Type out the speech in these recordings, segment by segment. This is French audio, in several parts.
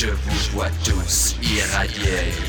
Je vous vois tous irradiés.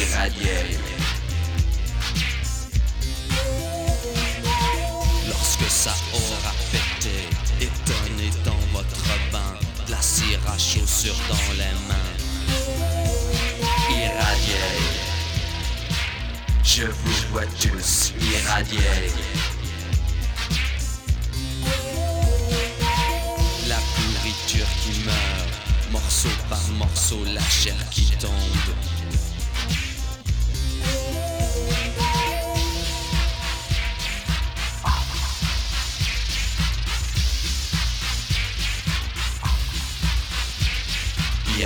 Irradiés. Lorsque ça aura pété, étonné dans votre bain, la cire à chaussures dans les mains. Irradiés. Je vous vois tous irradiés. La pourriture qui meurt, morceau par morceau, la chair qui tombe.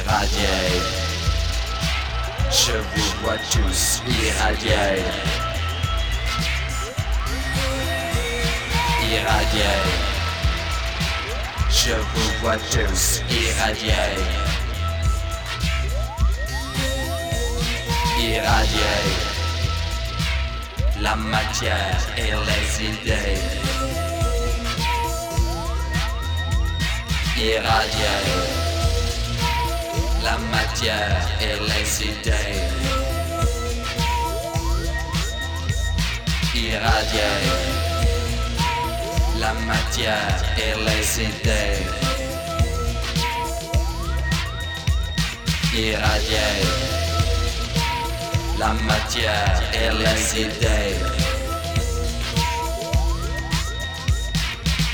Irradiés. Je vous vois tous irradiés. Irradiés. Je vous vois tous irradiés. Irradiés. La matière et les idées. Irradiés. La matière et les idées. Irradiés. La matière et les idées. Irradiés. La matière et les idées.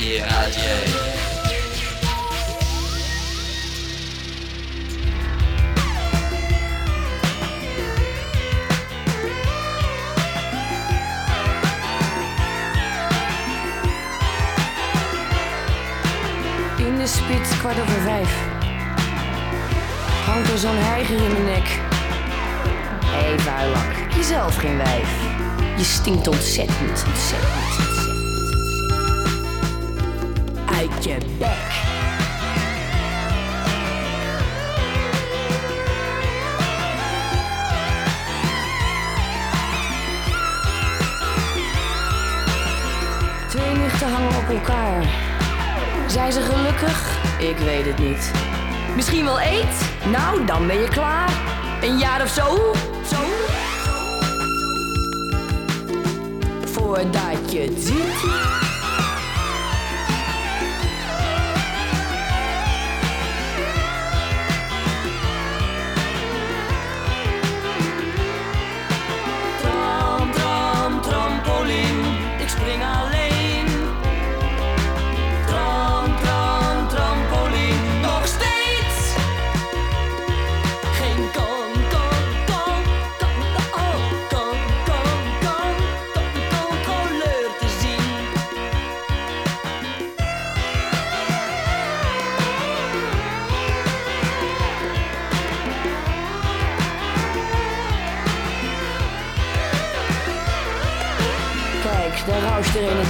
Irradiés. Spits, kwart over vijf. Hangt er zo'n heiger in mijn nek. Hé, hey, vuilak, jezelf geen wijf. Je stinkt ontzettend, ontzettend, ontzettend. Uit je bek. Twee nichten hangen op elkaar. Zijn ze gelukkig? Ik weet het niet. Misschien wel eet? Nou, dan ben je klaar. Een jaar of zo? Zo? Voordat je het ziet.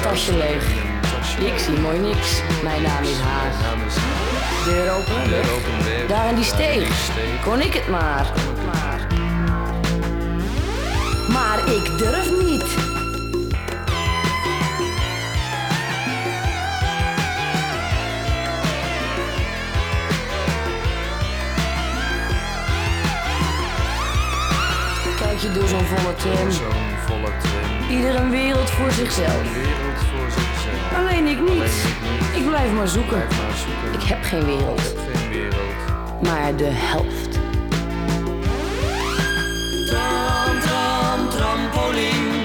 Tasje leeg. Ik zie mooi niks. Mijn naam is Haag. Deur open, weg. Daar in die steeg. Kon ik het maar. Maar ik durf niet. Kijk je door zo'n volle tram. Zo'n volle tram. Ieder een wereld voor zichzelf. Alleen ik niet. Ik blijf maar zoeken. Ik heb geen wereld. Maar de helft. Tram, tram, trampoline.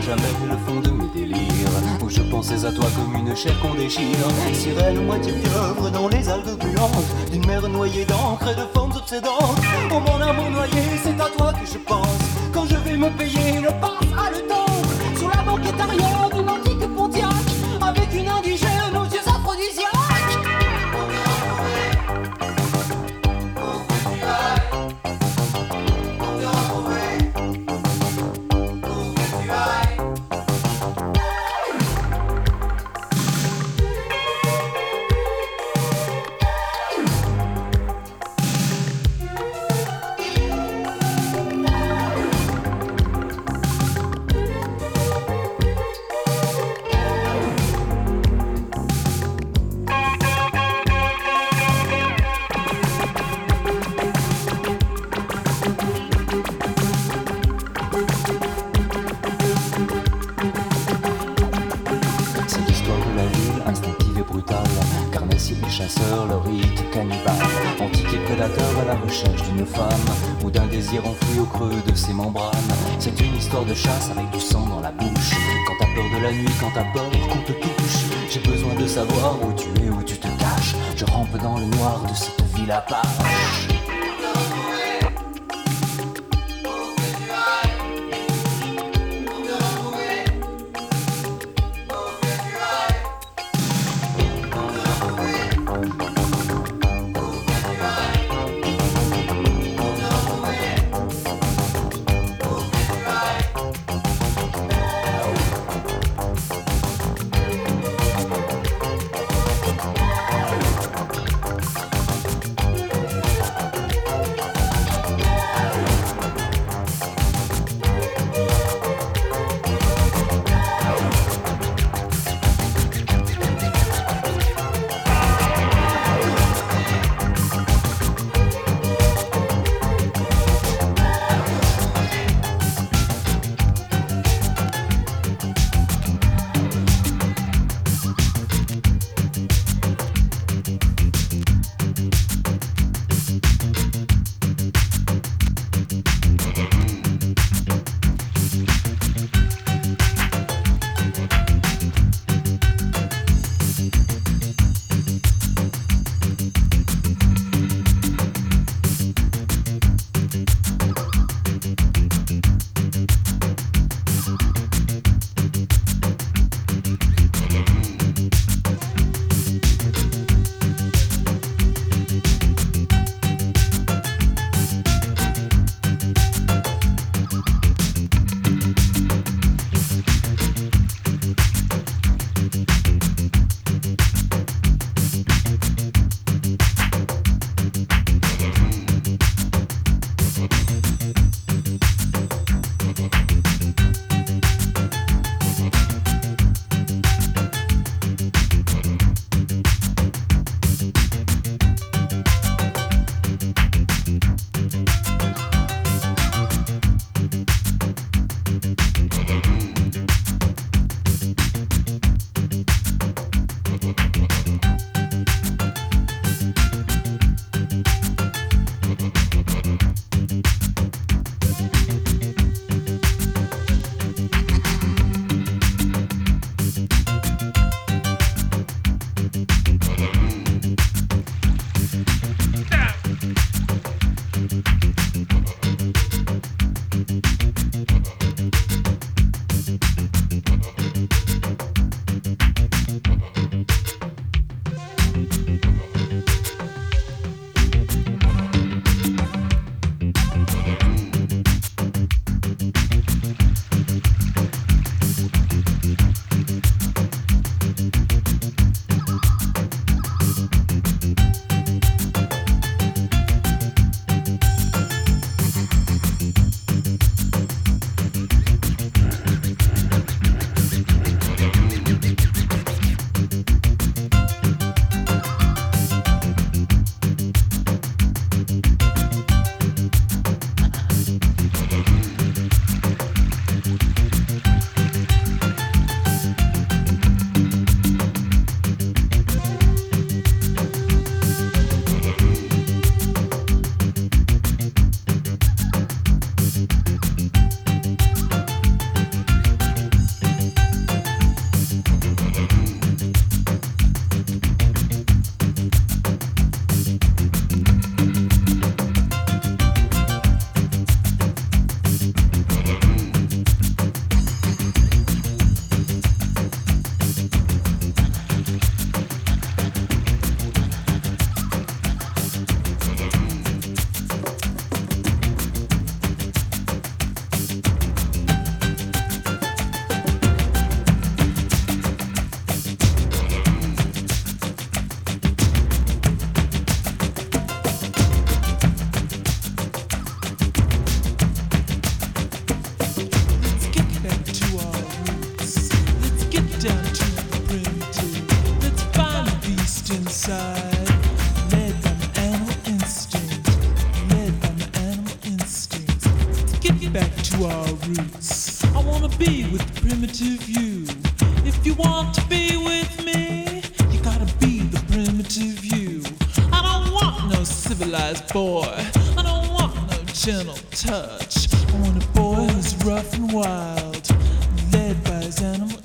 jamais le fond de mes délires. Où je pensais à toi comme une chair qu'on déchire. Sirène moitié pieuvre dans les algues puantes. D'une mer noyée d'encre et de formes obsédantes. Oh mon amour noyé, c'est à toi que je pense. Quand je vais me payer le passe à le temps. Sur la banquette arrière d'une our roots. I wanna be with primitive you. If you want to be with me, you gotta be the primitive you. I don't want no civilized boy. I don't want no gentle touch. I want a boy who's rough and wild, led by his animal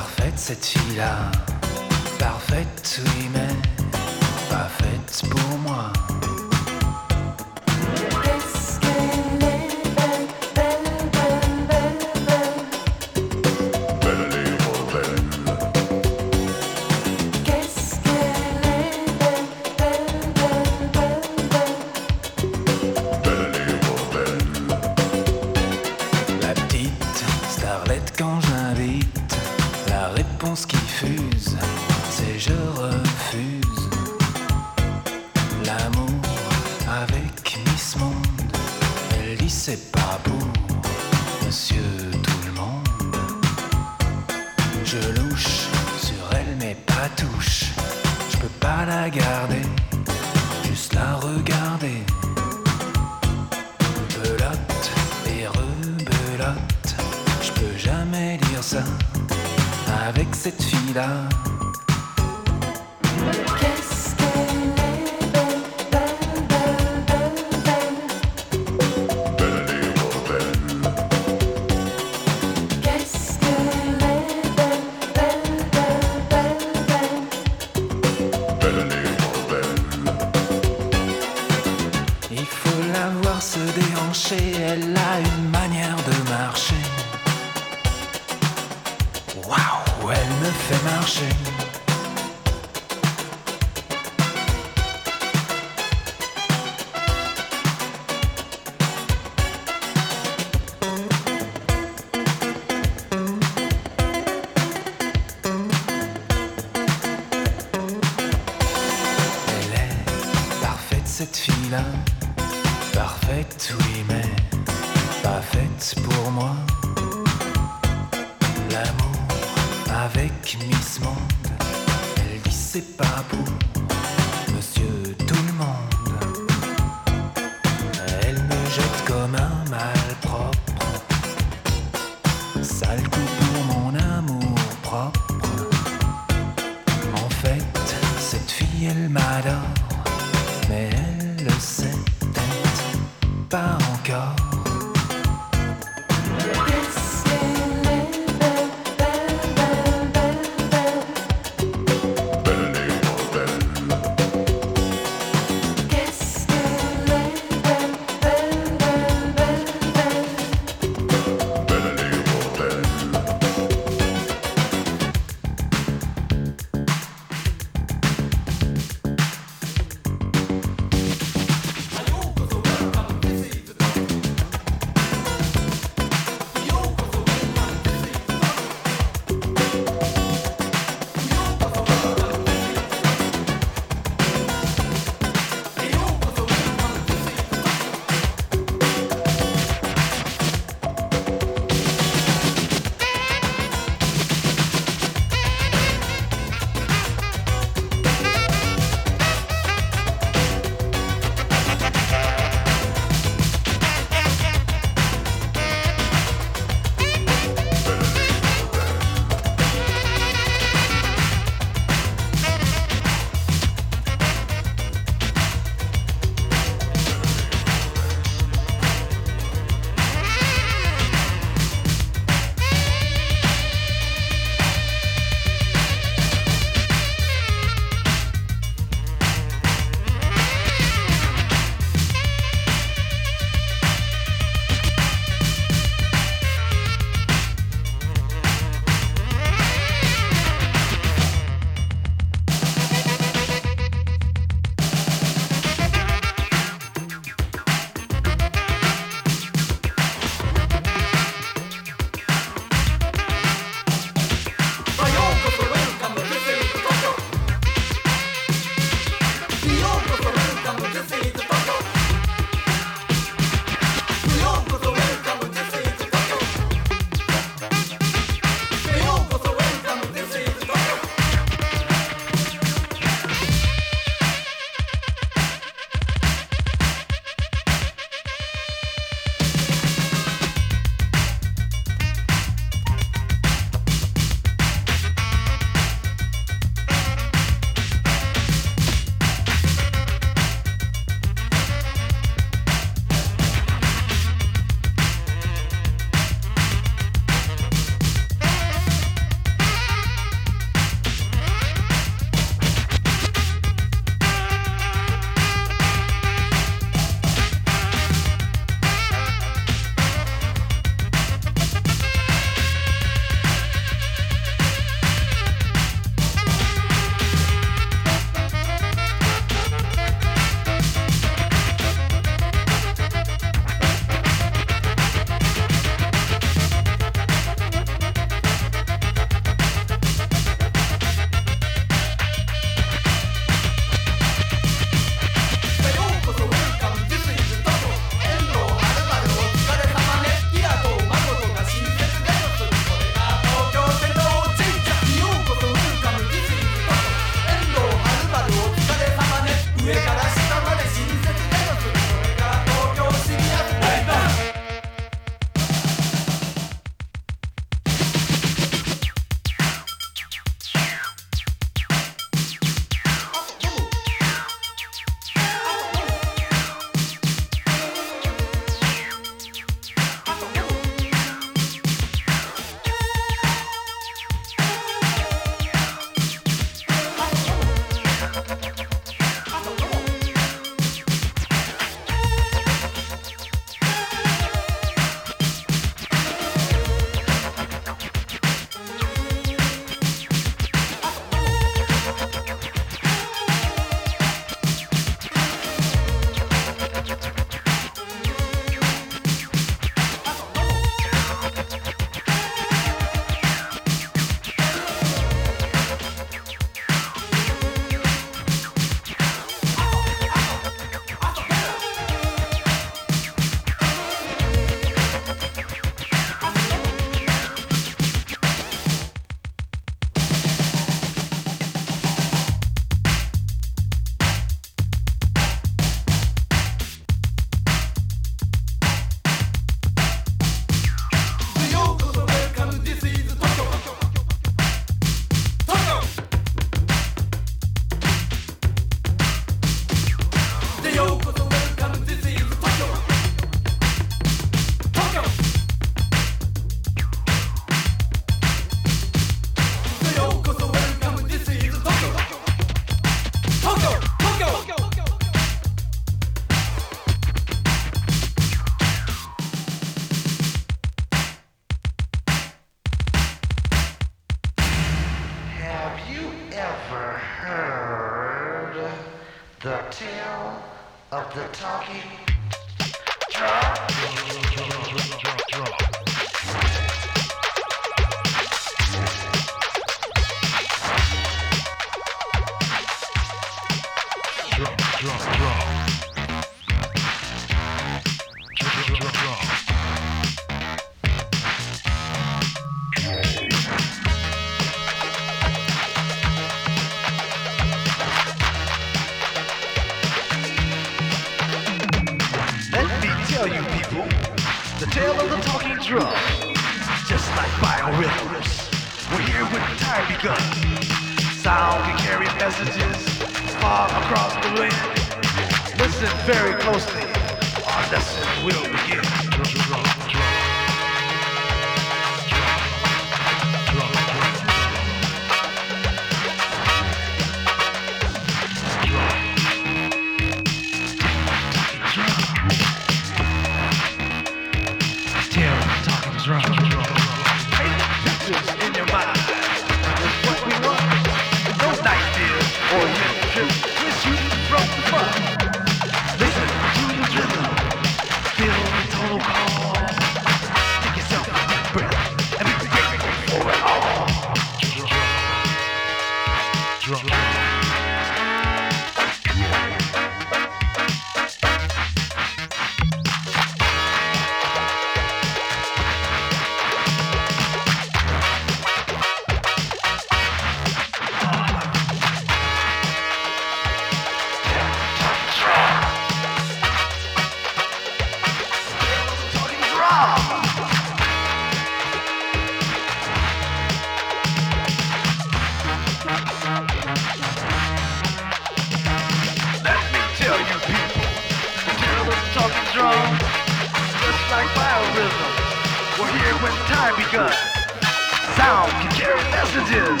Sound can carry messages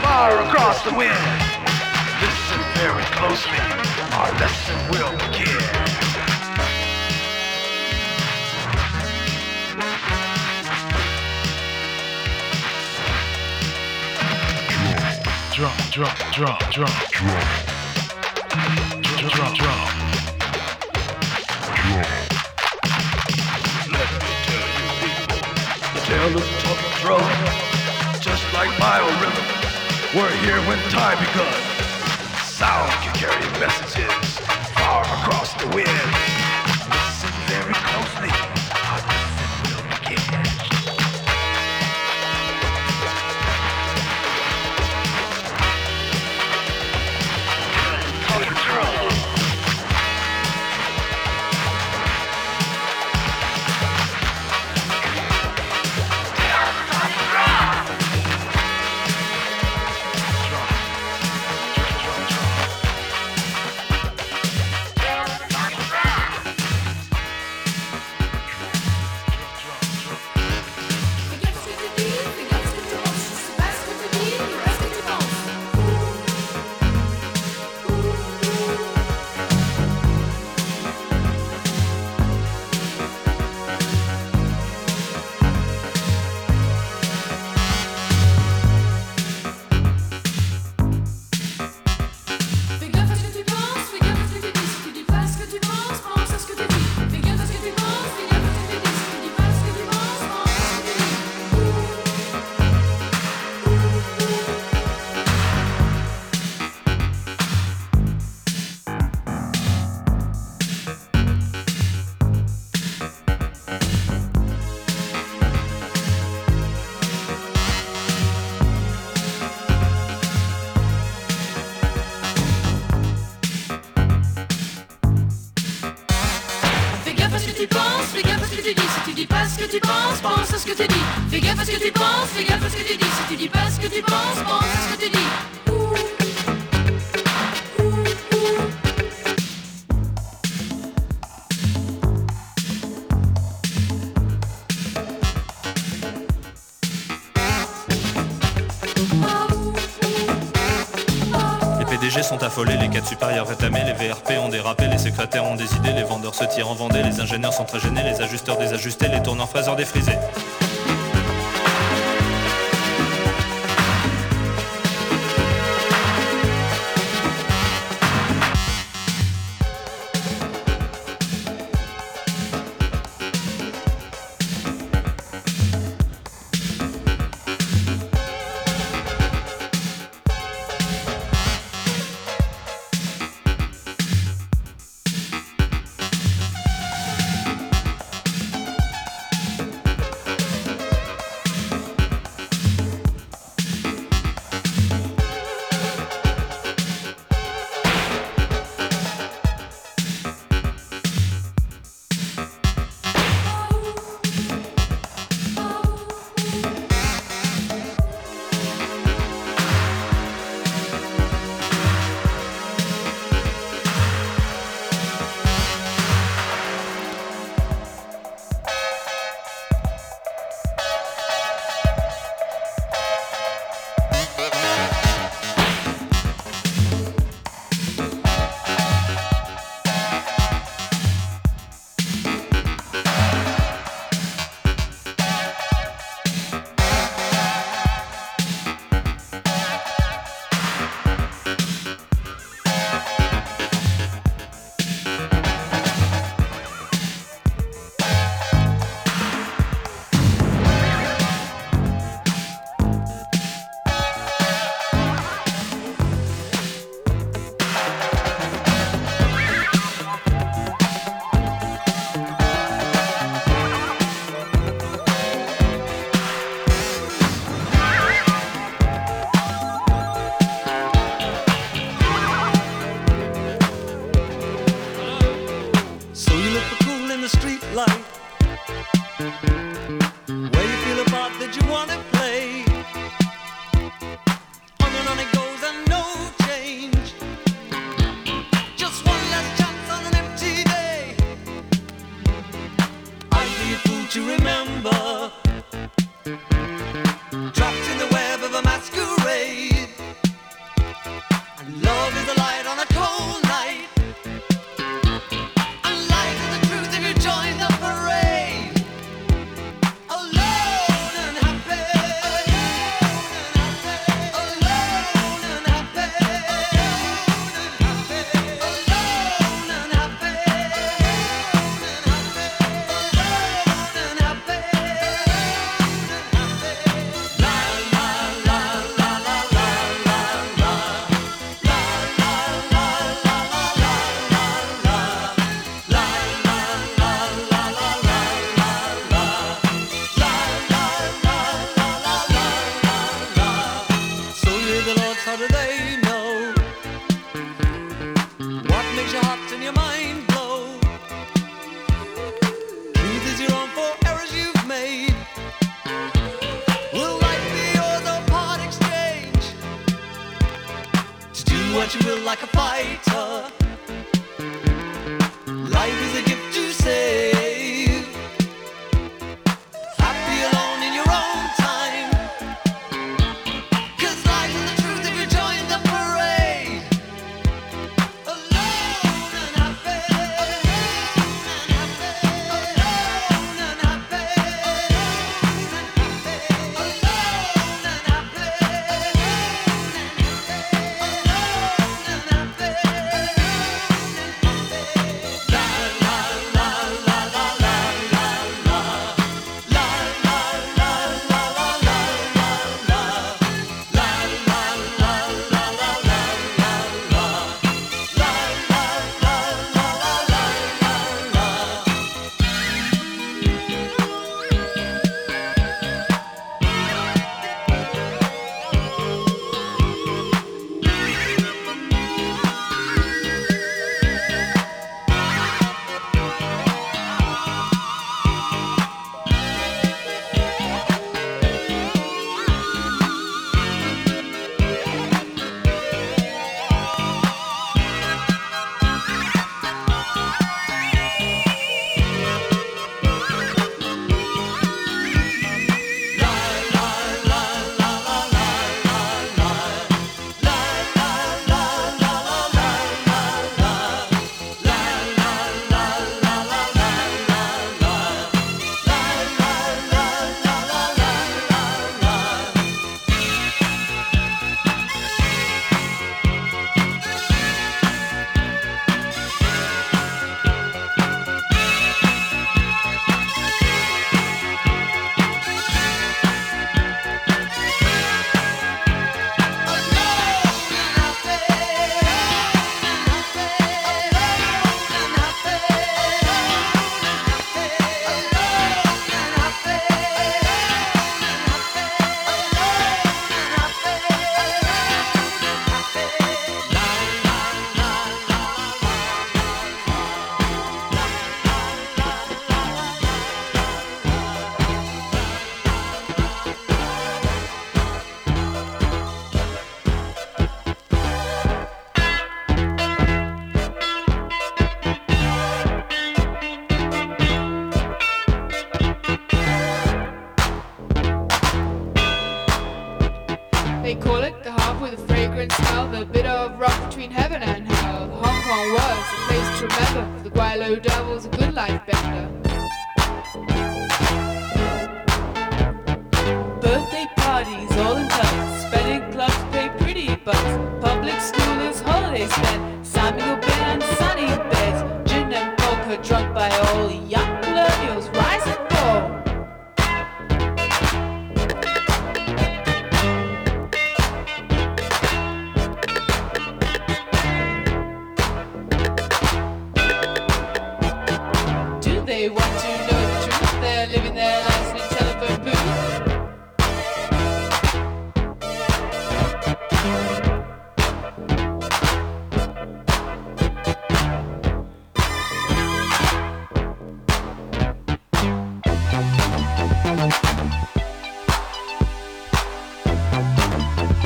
far across the wind. Listen very closely, our lesson will begin. drop drum, drum, drum, drum. Drum, drum, drum. drum. tale of tough road, just like my. We're here when time begun. Sound can carry messages far across the wind. Les secrétaires ont des idées, les vendeurs se tirent en vendée, les ingénieurs sont très gênés, les ajusteurs désajustés, les tourneurs phaseurs défrisés.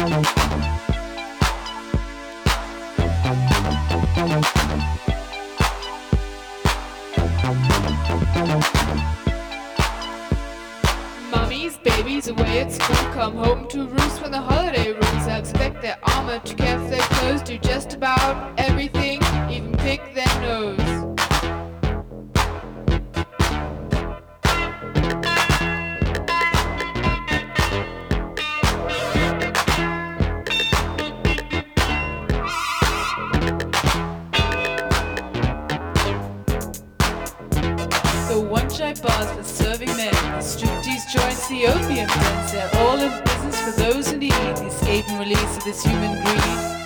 Mummies, babies, away at school, come home to roost when the holiday roost. I expect their armor to cap their clothes, do just about everything, even pick their nose. Ethiopian mindset, all in business for those in the escape and release of this human greed.